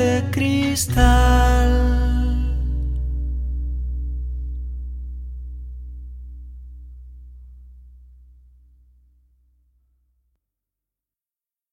de cristal.